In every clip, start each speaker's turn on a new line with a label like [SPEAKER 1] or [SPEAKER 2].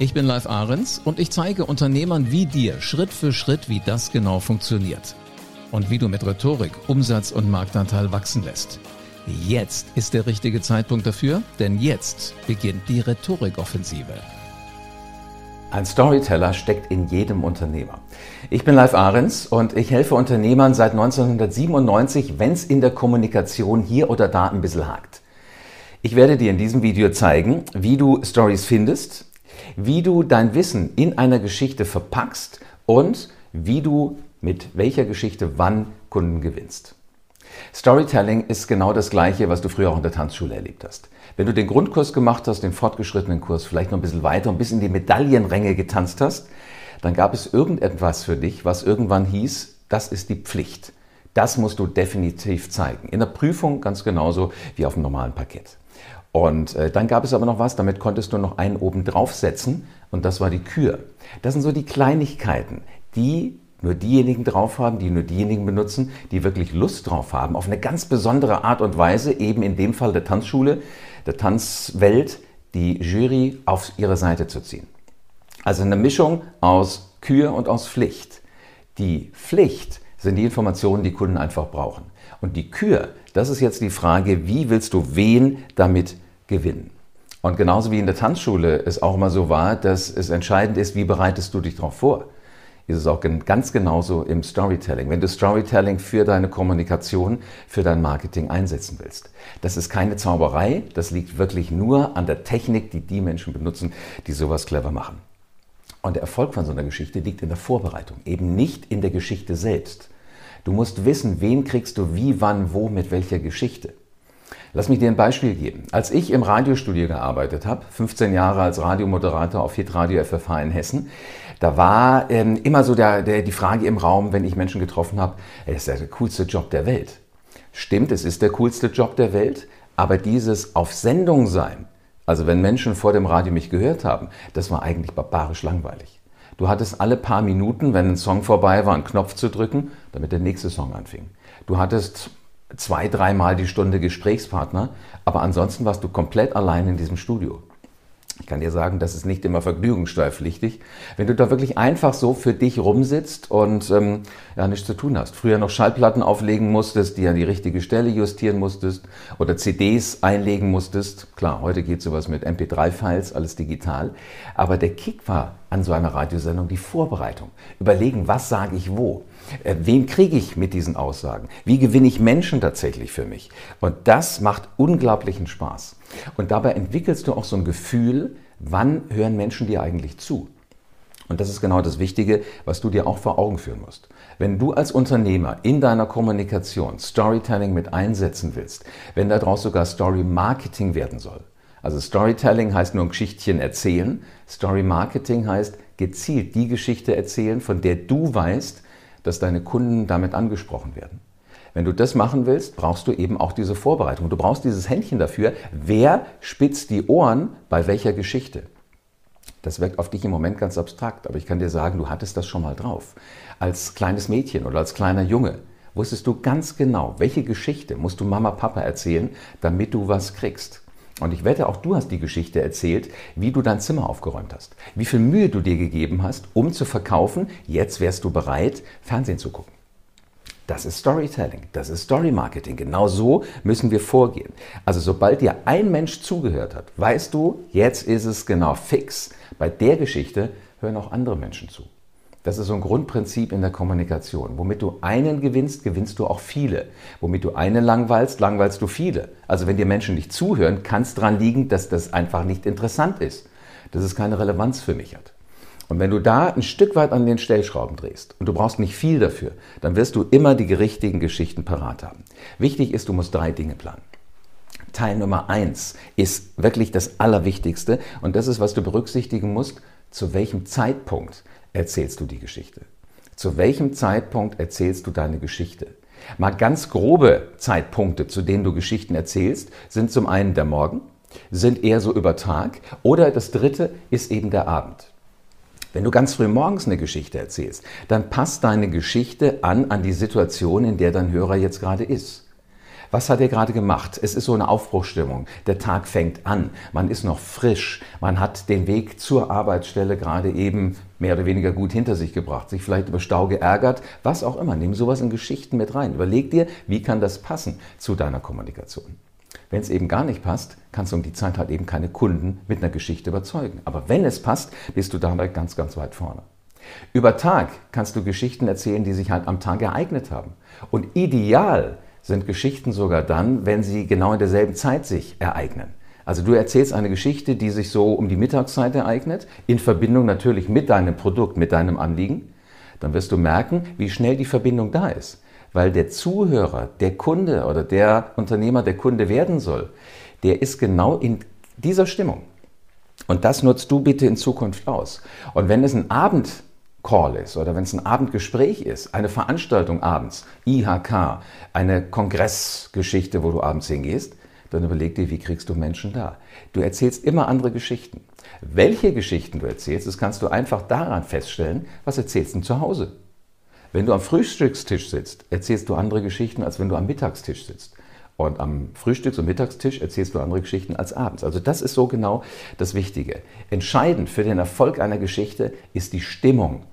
[SPEAKER 1] Ich bin Live Ahrens und ich zeige Unternehmern wie dir Schritt für Schritt, wie das genau funktioniert. Und wie du mit Rhetorik Umsatz und Marktanteil wachsen lässt. Jetzt ist der richtige Zeitpunkt dafür, denn jetzt beginnt die Rhetorikoffensive.
[SPEAKER 2] Ein Storyteller steckt in jedem Unternehmer. Ich bin Live Ahrens und ich helfe Unternehmern seit 1997, wenn es in der Kommunikation hier oder da ein bisschen hakt. Ich werde dir in diesem Video zeigen, wie du Stories findest, wie du dein Wissen in einer Geschichte verpackst und wie du mit welcher Geschichte wann Kunden gewinnst. Storytelling ist genau das Gleiche, was du früher auch in der Tanzschule erlebt hast. Wenn du den Grundkurs gemacht hast, den fortgeschrittenen Kurs, vielleicht noch ein bisschen weiter und bis in die Medaillenränge getanzt hast, dann gab es irgendetwas für dich, was irgendwann hieß, das ist die Pflicht. Das musst du definitiv zeigen. In der Prüfung ganz genauso wie auf dem normalen Parkett. Und äh, dann gab es aber noch was, damit konntest du noch einen oben draufsetzen und das war die Kür. Das sind so die Kleinigkeiten, die nur diejenigen drauf haben, die nur diejenigen benutzen, die wirklich Lust drauf haben, auf eine ganz besondere Art und Weise, eben in dem Fall der Tanzschule, der Tanzwelt, die Jury auf ihre Seite zu ziehen. Also eine Mischung aus Kür und aus Pflicht. Die Pflicht sind die Informationen, die Kunden einfach brauchen. Und die Kür, das ist jetzt die Frage, wie willst du wen damit gewinnen? Und genauso wie in der Tanzschule es auch immer so war, dass es entscheidend ist, wie bereitest du dich darauf vor? Ist es auch ganz genauso im Storytelling. Wenn du Storytelling für deine Kommunikation, für dein Marketing einsetzen willst. Das ist keine Zauberei, das liegt wirklich nur an der Technik, die die Menschen benutzen, die sowas clever machen. Und der Erfolg von so einer Geschichte liegt in der Vorbereitung, eben nicht in der Geschichte selbst. Du musst wissen, wen kriegst du wie, wann, wo, mit welcher Geschichte. Lass mich dir ein Beispiel geben. Als ich im Radiostudio gearbeitet habe, 15 Jahre als Radiomoderator auf Hitradio FFH in Hessen, da war ähm, immer so der, der, die Frage im Raum, wenn ich Menschen getroffen habe, es ist der coolste Job der Welt. Stimmt, es ist der coolste Job der Welt, aber dieses auf Sendung sein, also wenn Menschen vor dem Radio mich gehört haben, das war eigentlich barbarisch langweilig. Du hattest alle paar Minuten, wenn ein Song vorbei war, einen Knopf zu drücken, damit der nächste Song anfing. Du hattest zwei, dreimal die Stunde Gesprächspartner, aber ansonsten warst du komplett allein in diesem Studio. Ich kann dir sagen, das ist nicht immer vergnügungssteuerpflichtig. Wenn du da wirklich einfach so für dich rumsitzt und ähm, ja nichts zu tun hast. Früher noch Schallplatten auflegen musstest, die an die richtige Stelle justieren musstest oder CDs einlegen musstest. Klar, heute geht sowas mit MP3-Files, alles digital. Aber der Kick war an so einer Radiosendung die Vorbereitung. Überlegen, was sage ich wo? Äh, wen kriege ich mit diesen Aussagen? Wie gewinne ich Menschen tatsächlich für mich? Und das macht unglaublichen Spaß. Und dabei entwickelst du auch so ein Gefühl, wann hören Menschen dir eigentlich zu? Und das ist genau das Wichtige, was du dir auch vor Augen führen musst. Wenn du als Unternehmer in deiner Kommunikation Storytelling mit einsetzen willst, wenn daraus sogar Story Marketing werden soll, also Storytelling heißt nur ein Geschichtchen erzählen, Story Marketing heißt gezielt die Geschichte erzählen, von der du weißt, dass deine Kunden damit angesprochen werden. Wenn du das machen willst, brauchst du eben auch diese Vorbereitung. Du brauchst dieses Händchen dafür. Wer spitzt die Ohren bei welcher Geschichte? Das wirkt auf dich im Moment ganz abstrakt, aber ich kann dir sagen, du hattest das schon mal drauf. Als kleines Mädchen oder als kleiner Junge wusstest du ganz genau, welche Geschichte musst du Mama, Papa erzählen, damit du was kriegst. Und ich wette, auch du hast die Geschichte erzählt, wie du dein Zimmer aufgeräumt hast, wie viel Mühe du dir gegeben hast, um zu verkaufen, jetzt wärst du bereit, Fernsehen zu gucken. Das ist Storytelling, das ist Story Marketing. Genau so müssen wir vorgehen. Also sobald dir ein Mensch zugehört hat, weißt du, jetzt ist es genau fix. Bei der Geschichte hören auch andere Menschen zu. Das ist so ein Grundprinzip in der Kommunikation. Womit du einen gewinnst, gewinnst du auch viele. Womit du einen langweilst, langweilst du viele. Also wenn dir Menschen nicht zuhören, kann es daran liegen, dass das einfach nicht interessant ist. Dass es keine Relevanz für mich hat. Und wenn du da ein Stück weit an den Stellschrauben drehst und du brauchst nicht viel dafür, dann wirst du immer die richtigen Geschichten parat haben. Wichtig ist, du musst drei Dinge planen. Teil Nummer eins ist wirklich das Allerwichtigste und das ist, was du berücksichtigen musst. Zu welchem Zeitpunkt erzählst du die Geschichte? Zu welchem Zeitpunkt erzählst du deine Geschichte? Mal ganz grobe Zeitpunkte, zu denen du Geschichten erzählst, sind zum einen der Morgen, sind eher so über Tag oder das dritte ist eben der Abend. Wenn du ganz früh morgens eine Geschichte erzählst, dann passt deine Geschichte an an die Situation, in der dein Hörer jetzt gerade ist. Was hat er gerade gemacht? Es ist so eine Aufbruchstimmung. Der Tag fängt an. Man ist noch frisch. Man hat den Weg zur Arbeitsstelle gerade eben mehr oder weniger gut hinter sich gebracht, sich vielleicht über Stau geärgert, was auch immer. Nimm sowas in Geschichten mit rein. Überleg dir, wie kann das passen zu deiner Kommunikation. Wenn es eben gar nicht passt, kannst du um die Zeit halt eben keine Kunden mit einer Geschichte überzeugen. Aber wenn es passt, bist du dabei ganz, ganz weit vorne. Über Tag kannst du Geschichten erzählen, die sich halt am Tag ereignet haben. Und ideal sind Geschichten sogar dann, wenn sie genau in derselben Zeit sich ereignen. Also du erzählst eine Geschichte, die sich so um die Mittagszeit ereignet, in Verbindung natürlich mit deinem Produkt, mit deinem Anliegen. Dann wirst du merken, wie schnell die Verbindung da ist. Weil der Zuhörer, der Kunde oder der Unternehmer, der Kunde werden soll, der ist genau in dieser Stimmung. Und das nutzt du bitte in Zukunft aus. Und wenn es ein Abend Call ist oder wenn es ein Abendgespräch ist, eine Veranstaltung abends, IHK, eine Kongressgeschichte, wo du abends hingehst, dann überleg dir, wie kriegst du Menschen da. Du erzählst immer andere Geschichten. Welche Geschichten du erzählst, das kannst du einfach daran feststellen, was erzählst du zu Hause. Wenn du am Frühstückstisch sitzt, erzählst du andere Geschichten, als wenn du am Mittagstisch sitzt. Und am Frühstücks- und Mittagstisch erzählst du andere Geschichten als abends. Also das ist so genau das Wichtige. Entscheidend für den Erfolg einer Geschichte ist die Stimmung.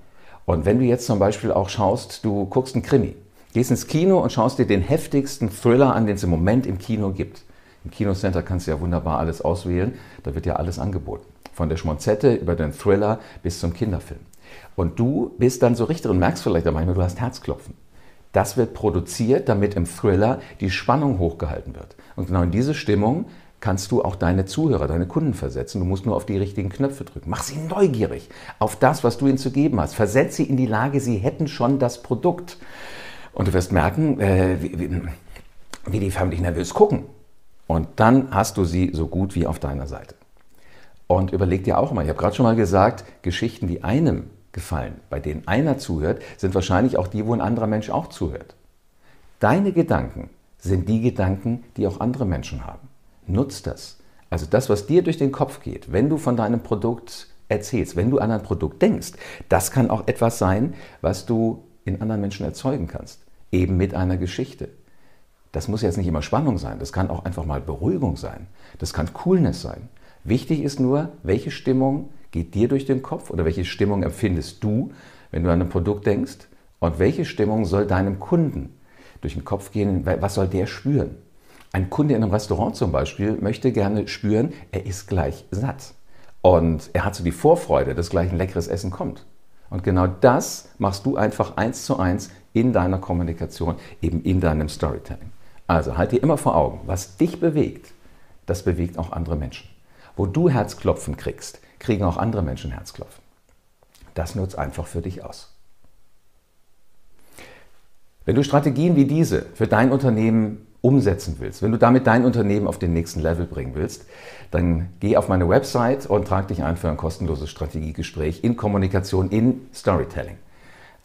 [SPEAKER 2] Und wenn du jetzt zum Beispiel auch schaust, du guckst einen Krimi, gehst ins Kino und schaust dir den heftigsten Thriller an, den es im Moment im Kino gibt. Im Kinocenter kannst du ja wunderbar alles auswählen, da wird ja alles angeboten. Von der Schmonzette über den Thriller bis zum Kinderfilm. Und du bist dann so richtig und merkst vielleicht manchmal, du hast Herzklopfen. Das wird produziert, damit im Thriller die Spannung hochgehalten wird. Und genau in diese Stimmung kannst du auch deine Zuhörer, deine Kunden versetzen. Du musst nur auf die richtigen Knöpfe drücken. Mach sie neugierig auf das, was du ihnen zu geben hast. Versetz sie in die Lage, sie hätten schon das Produkt. Und du wirst merken, äh, wie, wie, die förmlich nervös gucken. Und dann hast du sie so gut wie auf deiner Seite. Und überleg dir auch mal, ich habe gerade schon mal gesagt, Geschichten, die einem gefallen, bei denen einer zuhört, sind wahrscheinlich auch die, wo ein anderer Mensch auch zuhört. Deine Gedanken sind die Gedanken, die auch andere Menschen haben. Nutz das. Also das, was dir durch den Kopf geht, wenn du von deinem Produkt erzählst, wenn du an ein Produkt denkst, das kann auch etwas sein, was du in anderen Menschen erzeugen kannst. Eben mit einer Geschichte. Das muss jetzt nicht immer Spannung sein, das kann auch einfach mal Beruhigung sein, das kann Coolness sein. Wichtig ist nur, welche Stimmung geht dir durch den Kopf oder welche Stimmung empfindest du, wenn du an ein Produkt denkst? Und welche Stimmung soll deinem Kunden durch den Kopf gehen? Was soll der spüren? Ein Kunde in einem Restaurant zum Beispiel möchte gerne spüren, er ist gleich satt. Und er hat so die Vorfreude, dass gleich ein leckeres Essen kommt. Und genau das machst du einfach eins zu eins in deiner Kommunikation, eben in deinem Storytelling. Also halt dir immer vor Augen, was dich bewegt, das bewegt auch andere Menschen. Wo du Herzklopfen kriegst, kriegen auch andere Menschen Herzklopfen. Das nutzt einfach für dich aus. Wenn du Strategien wie diese für dein Unternehmen umsetzen willst, wenn du damit dein Unternehmen auf den nächsten Level bringen willst, dann geh auf meine Website und trag dich ein für ein kostenloses Strategiegespräch in Kommunikation, in Storytelling.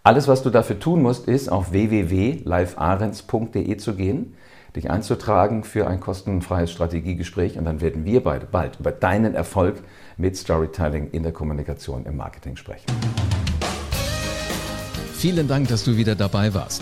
[SPEAKER 2] Alles, was du dafür tun musst, ist auf www.livearens.de zu gehen, dich einzutragen für ein kostenfreies Strategiegespräch und dann werden wir beide bald über deinen Erfolg mit Storytelling in der Kommunikation im Marketing sprechen.
[SPEAKER 1] Vielen Dank, dass du wieder dabei warst.